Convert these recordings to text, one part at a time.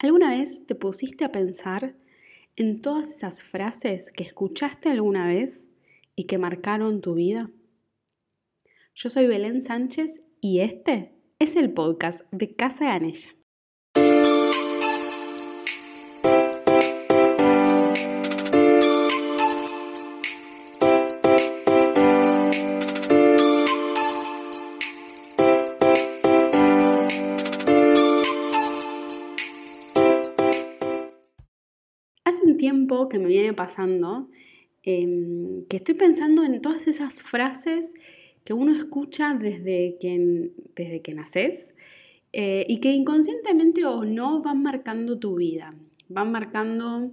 ¿Alguna vez te pusiste a pensar en todas esas frases que escuchaste alguna vez y que marcaron tu vida? Yo soy Belén Sánchez y este es el podcast de Casa de Anella. Tiempo que me viene pasando em, que estoy pensando en todas esas frases que uno escucha desde que, desde que naces eh, y que inconscientemente o no van marcando tu vida, van marcando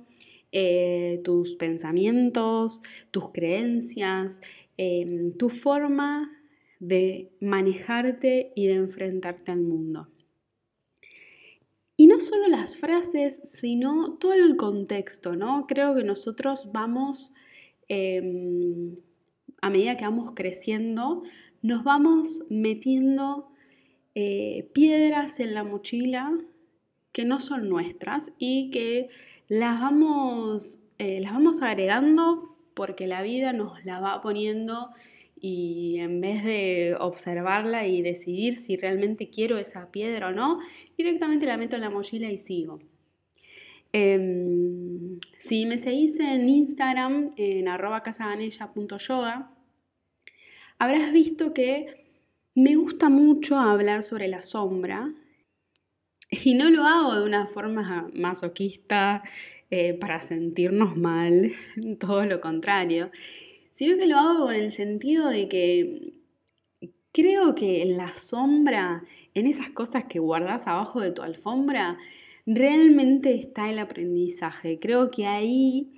eh, tus pensamientos, tus creencias, em, tu forma de manejarte y de enfrentarte al mundo. Y no solo las frases, sino todo el contexto, ¿no? Creo que nosotros vamos, em, a medida que vamos creciendo, nos vamos metiendo eh, piedras en la mochila que no son nuestras y que las vamos, eh, las vamos agregando porque la vida nos la va poniendo y en vez de observarla y decidir si realmente quiero esa piedra o no, directamente la meto en la mochila y sigo. Em, si me seguís en Instagram, en casaganella.yoga, habrás visto que me gusta mucho hablar sobre la sombra y no lo hago de una forma masoquista eh, para sentirnos mal, todo lo contrario sino que lo hago con el sentido de que creo que en la sombra, en esas cosas que guardas abajo de tu alfombra, realmente está el aprendizaje. Creo que ahí,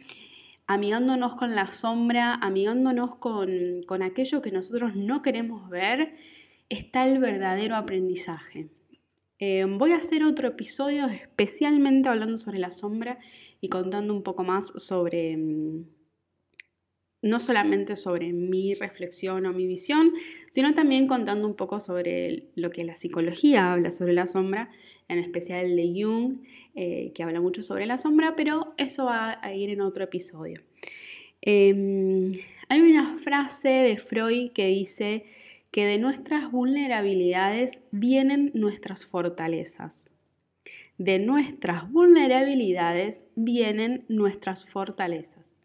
amigándonos con la sombra, amigándonos con, con aquello que nosotros no queremos ver, está el verdadero aprendizaje. Eh, voy a hacer otro episodio especialmente hablando sobre la sombra y contando un poco más sobre mm, no solamente sobre mi reflexión o mi visión, sino también contando un poco sobre lo que la psicología habla sobre la sombra, en especial de Jung, eh, que habla mucho sobre la sombra, pero eso va a ir en otro episodio. Em, hay una frase de Freud que dice que de nuestras vulnerabilidades vienen nuestras fortalezas. De nuestras vulnerabilidades vienen nuestras fortalezas.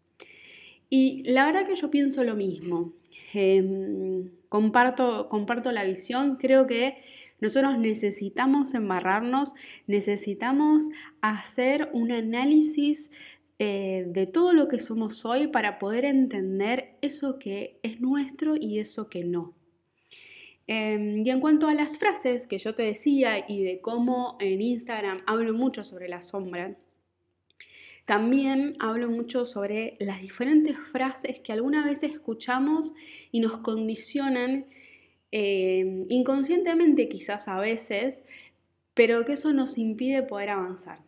Y la verdad que yo pienso lo mismo. Em, comparto, comparto la visión, creo que nosotros necesitamos embarrarnos, necesitamos hacer un análisis eh, de todo lo que somos hoy para poder entender eso que es nuestro y eso que no. Em, y en cuanto a las frases que yo te decía y de cómo en Instagram hablo mucho sobre la sombra, también hablo mucho sobre las diferentes frases que alguna vez escuchamos y nos condicionan eh, inconscientemente quizás a veces, pero que eso nos impide poder avanzar.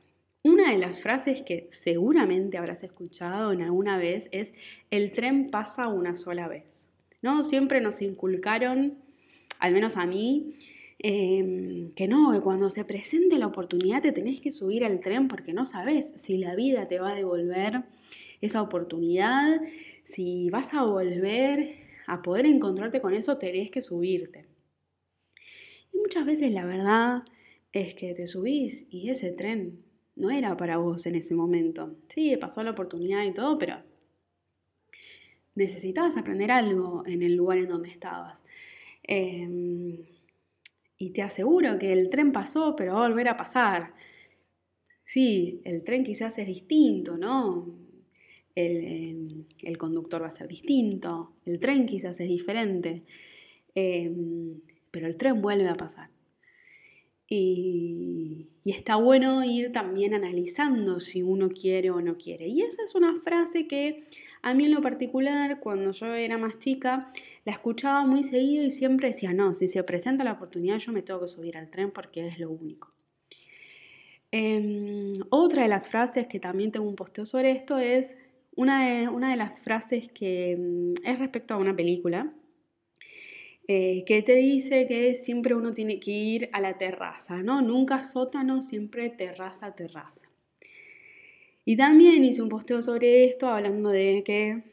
Una de las frases que seguramente habrás escuchado en alguna vez es el tren pasa una sola vez. ¿No? Siempre nos inculcaron, al menos a mí, Em, que no, que cuando se presente la oportunidad te tenés que subir al tren porque no sabes si la vida te va a devolver esa oportunidad, si vas a volver a poder encontrarte con eso, tenés que subirte. Y muchas veces la verdad es que te subís y ese tren no era para vos en ese momento. Sí, pasó la oportunidad y todo, pero necesitabas aprender algo en el lugar en donde estabas. Eh, y te aseguro que el tren pasó, pero va a volver a pasar. Sí, el tren quizás es distinto, ¿no? El, em, conductor va a ser distinto, el tren quizás es diferente, em, pero el tren vuelve a pasar. Y, y, está bueno ir también analizando si uno quiere o no quiere. Y esa es una frase que a mí en lo particular, cuando yo era más chica, la escuchaba muy seguido y siempre decía, no, si se presenta la oportunidad yo me tengo que subir al tren porque es lo único. Em, otra de las frases que también tengo un posteo sobre esto es una de, una de las frases que mm, es respecto a una película eh, que te dice que siempre uno tiene que ir a la terraza, ¿no? Nunca sótano, siempre terraza, terraza. Y también hice un posteo sobre esto hablando de que,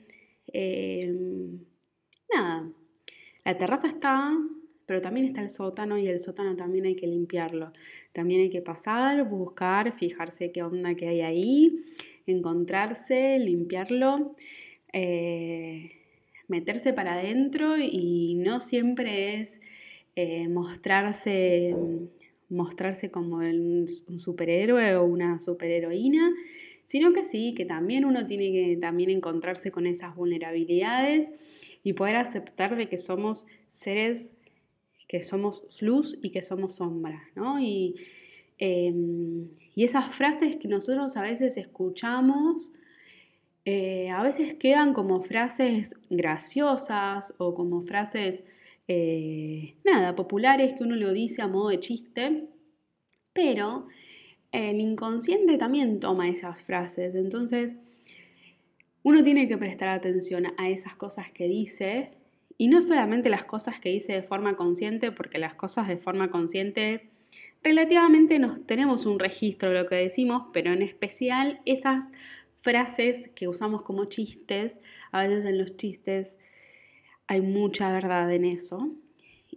em, nada, la terraza está, pero también está el sótano y el sótano también hay que limpiarlo. También hay que pasar, buscar, fijarse qué onda que hay ahí, encontrarse, limpiarlo. Eh, meterse para adentro y no siempre es eh, mostrarse, mostrarse como un, superhéroe o una superheroína, sino que sí, que también uno tiene que también encontrarse con esas vulnerabilidades y poder aceptar de que somos seres, que somos luz y que somos sombra, ¿no? Y, em, y esas frases que nosotros a veces escuchamos, eh, a veces quedan como frases graciosas o como frases, eh, nada, populares que uno lo dice a modo de chiste, pero el inconsciente también toma esas frases, entonces uno tiene que prestar atención a esas cosas que dice y no solamente las cosas que dice de forma consciente, porque las cosas de forma consciente relativamente nos tenemos un registro de lo que decimos, pero en especial esas frases que usamos como chistes, a veces en los chistes hay mucha verdad en eso.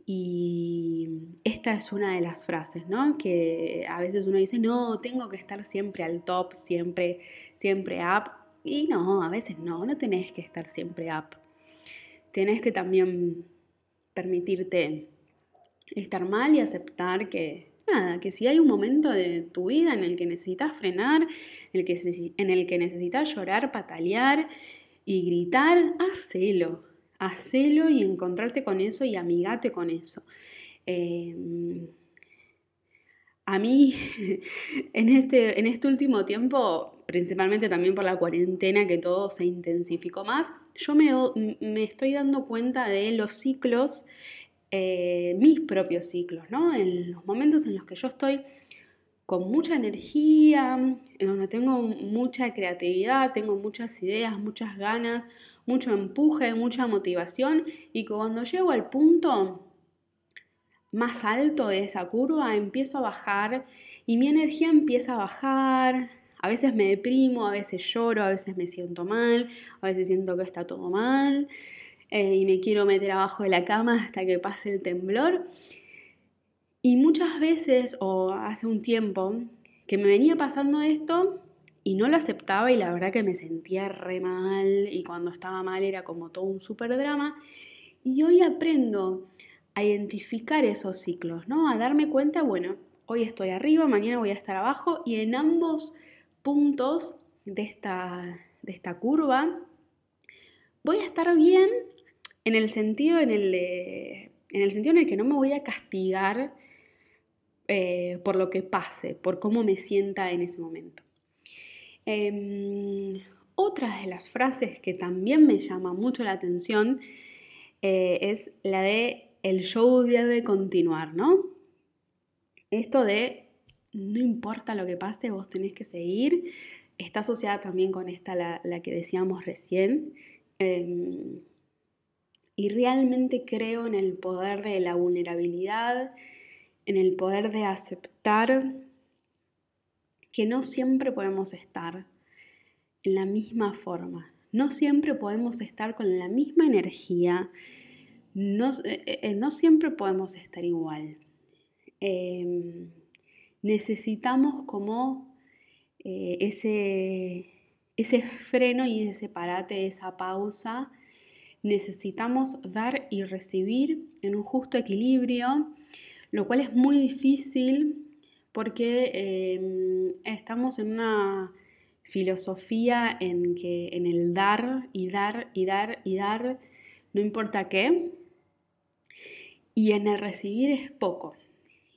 Y esta es una de las frases, ¿no? Que a veces uno dice, no, tengo que estar siempre al top, siempre, siempre up. Y no, a veces no, no tenés que estar siempre up. Tenés que también permitirte estar mal y aceptar que nada, que si hay un momento de tu vida en el que necesitas frenar, en el que, necesitas llorar, patalear y gritar, hacelo. Hacelo y encontrarte con eso y amigate con eso. Em, a mí, en este, en este último tiempo, principalmente también por la cuarentena, que todo se intensificó más, yo me, me estoy dando cuenta de los ciclos eh, mis propios ciclos, ¿no? En los momentos en los que yo estoy con mucha energía, en donde tengo mucha creatividad, tengo muchas ideas, muchas ganas, mucho empuje, mucha motivación y cuando llego al punto más alto de esa curva empiezo a bajar y mi energía empieza a bajar, a veces me deprimo, a veces lloro, a veces me siento mal, a veces siento que está todo mal. Eh, y me quiero meter abajo de la cama hasta que pase el temblor. Y muchas veces, o hace un tiempo, que me venía pasando esto y no lo aceptaba y la verdad que me sentía re mal y cuando estaba mal era como todo un super drama. Y hoy aprendo a identificar esos ciclos, ¿no? A darme cuenta, bueno, hoy estoy arriba, mañana voy a estar abajo y en ambos puntos de esta, de esta curva voy a estar bien en el sentido en el, en el, sentido en el que no me voy a castigar eh, por lo que pase, por cómo me sienta en ese momento. Em, otra de las frases que también me llama mucho la atención eh, es la de el show debe continuar, ¿no? Esto de no importa lo que pase, vos tenés que seguir. Está asociada también con esta, la, que decíamos recién. Em, y realmente creo en el poder de la vulnerabilidad, en el poder de aceptar que no siempre podemos estar en la misma forma, no siempre podemos estar con la misma energía, no, eh, eh, no siempre podemos estar igual. Em, necesitamos como eh, ese, ese freno y ese parate, esa pausa necesitamos dar y recibir en un justo equilibrio, lo cual es muy difícil porque em, estamos en una filosofía en que en el dar y dar y dar y dar, no importa qué, y en el recibir es poco.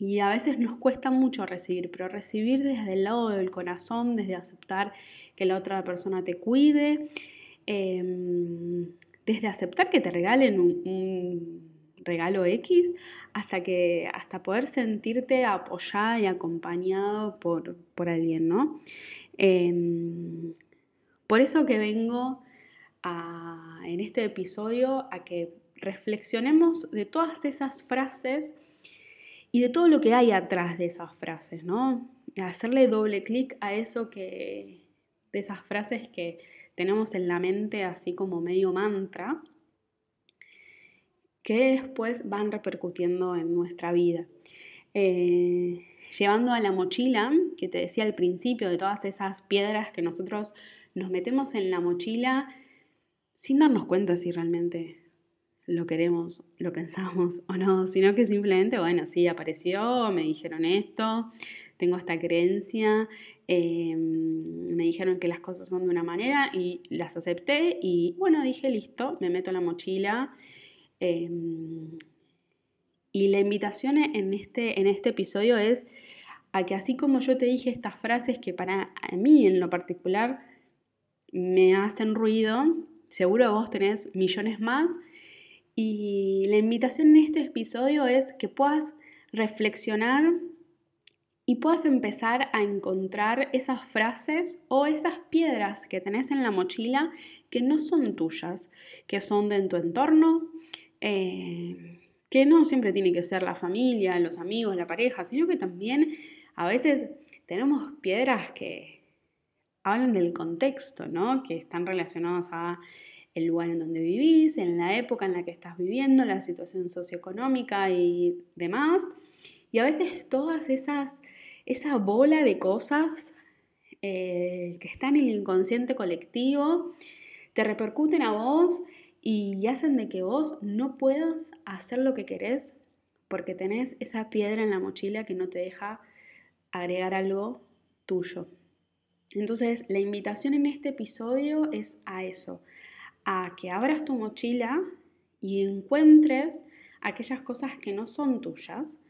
Y a veces nos cuesta mucho recibir, pero recibir desde el lado del corazón, desde aceptar que la otra persona te cuide, em, desde aceptar que te regalen un, regalo X hasta que hasta poder sentirte apoyada y acompañado por, alguien, ¿no? Em, por eso que vengo en este episodio a que reflexionemos de todas esas frases y de todo lo que hay atrás de esas frases, ¿no? Hacerle doble clic a eso que, de esas frases que tenemos en la mente así como medio mantra, que después van repercutiendo en nuestra vida. Eh, llevando a la mochila, que te decía al principio, de todas esas piedras que nosotros nos metemos en la mochila sin darnos cuenta si realmente lo queremos, lo pensamos o no, sino que simplemente, bueno, sí, apareció, me dijeron esto, tengo esta creencia, em, me dijeron que las cosas son de una manera y las acepté y bueno, dije, listo, me meto en la mochila. Em, y la invitación en este, en este episodio es a que así como yo te dije estas frases que para mí en lo particular me hacen ruido, seguro vos tenés millones más. Y la invitación en este episodio es que puedas reflexionar y puedas empezar a encontrar esas frases o esas piedras que tenés en la mochila que no son tuyas, que son de tu entorno, eh, que no siempre tiene que ser la familia, los amigos, la pareja, sino que también a veces tenemos piedras que hablan del contexto, ¿no? Que están relacionadas a el lugar en donde vivís, en la época en la que estás viviendo, la situación socioeconómica y demás. Y a veces todas esas, esa bola de cosas eh, que están en el inconsciente colectivo te repercuten a vos y hacen de que vos no puedas hacer lo que querés porque tenés esa piedra en la mochila que no te deja agregar algo tuyo. Entonces, la invitación en este episodio es a eso, a que abras tu mochila y encuentres aquellas cosas que no son tuyas,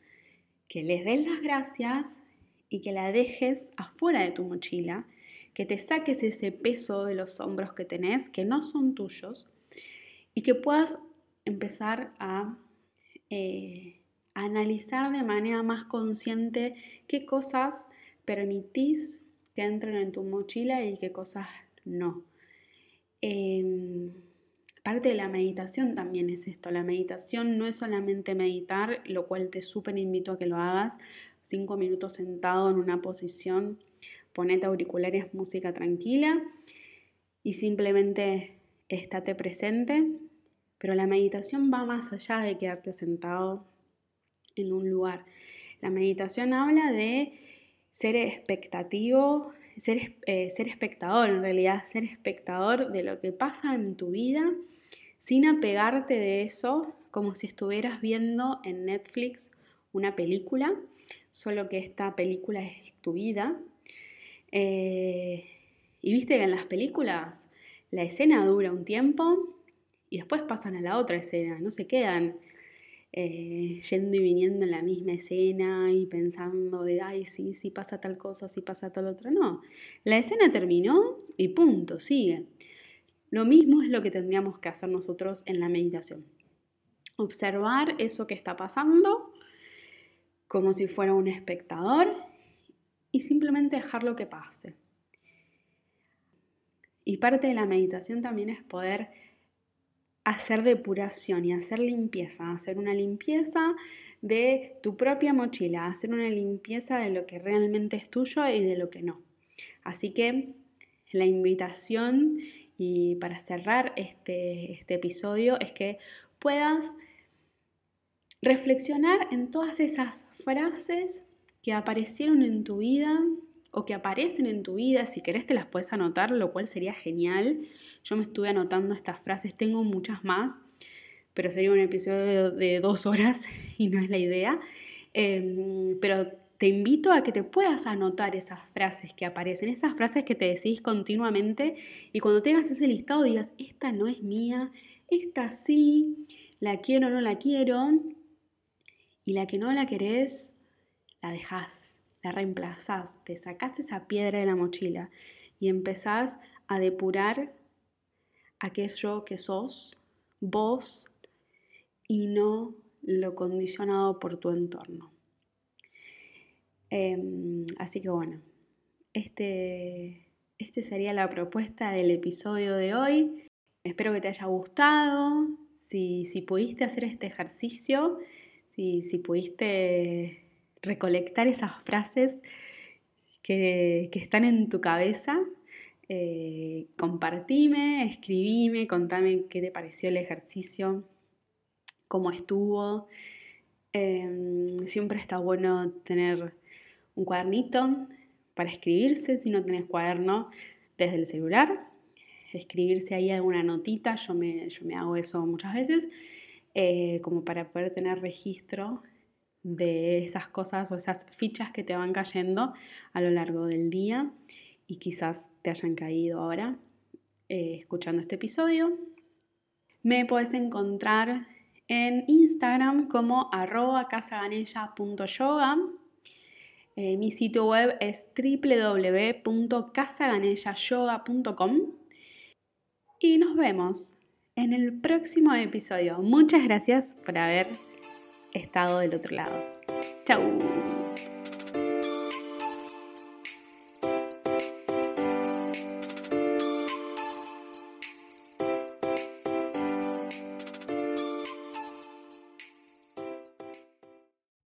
que les des las gracias y que la dejes afuera de tu mochila, que te saques ese peso de los hombros que tenés, que no son tuyos, y que puedas empezar a eh, analizar de manera más consciente qué cosas permitís que entren en tu mochila y qué cosas no. Em, parte de la meditación también es esto. La meditación no es solamente meditar, lo cual te súper invito a que lo hagas. Cinco minutos sentado en una posición, ponete auriculares, música tranquila y simplemente estate presente. Pero la meditación va más allá de quedarte sentado en un lugar. La meditación habla de ser expectativo, ser, eh, ser espectador, en realidad, ser espectador de lo que pasa en tu vida sin apegarte de eso como si estuvieras viendo en Netflix una película, solo que esta película es tu vida. Eh, y viste que en las películas la escena dura un tiempo y después pasan a la otra escena, no se quedan eh, yendo y viniendo en la misma escena y pensando de, ay, sí, sí pasa tal cosa, sí pasa tal otra. No, la escena terminó y punto, sigue. Lo mismo es lo que tendríamos que hacer nosotros en la meditación. Observar eso que está pasando como si fuera un espectador y simplemente dejar lo que pase. Y parte de la meditación también es poder hacer depuración y hacer limpieza, hacer una limpieza de tu propia mochila, hacer una limpieza de lo que realmente es tuyo y de lo que no. Así que la invitación y para cerrar este, este episodio es que puedas reflexionar en todas esas frases que aparecieron en tu vida o que aparecen en tu vida, si querés te las puedes anotar, lo cual sería genial. Yo me estuve anotando estas frases, tengo muchas más, pero sería un episodio de dos horas y no es la idea. Em, pero te invito a que te puedas anotar esas frases que aparecen, esas frases que te decís continuamente y cuando tengas ese listado digas, esta no es mía, esta sí, la quiero o no la quiero, y la que no la querés, la dejás la reemplazás, te esa piedra de la mochila y empezás a depurar aquello que sos vos y no lo condicionado por tu entorno. Em, así que bueno, este, este sería la propuesta del episodio de hoy. Espero que te haya gustado. si, si pudiste hacer este ejercicio, si, si pudiste recolectar esas frases que, están en tu cabeza, eh, compartime, escribime, contame qué te pareció el ejercicio, cómo estuvo. Em, siempre está bueno tener un cuadernito para escribirse, si no tenés cuaderno desde el celular, escribirse ahí alguna notita, yo me, yo me hago eso muchas veces, eh, como para poder tener registro de esas cosas o esas fichas que te van cayendo a lo largo del día y quizás te hayan caído ahora eh, escuchando este episodio. Me puedes encontrar en Instagram como arroba casaganella.yoga. Eh, mi sitio web es www.casaganellayoga.com y nos vemos en el próximo episodio. Muchas gracias por haber estado del otro lado. Chau.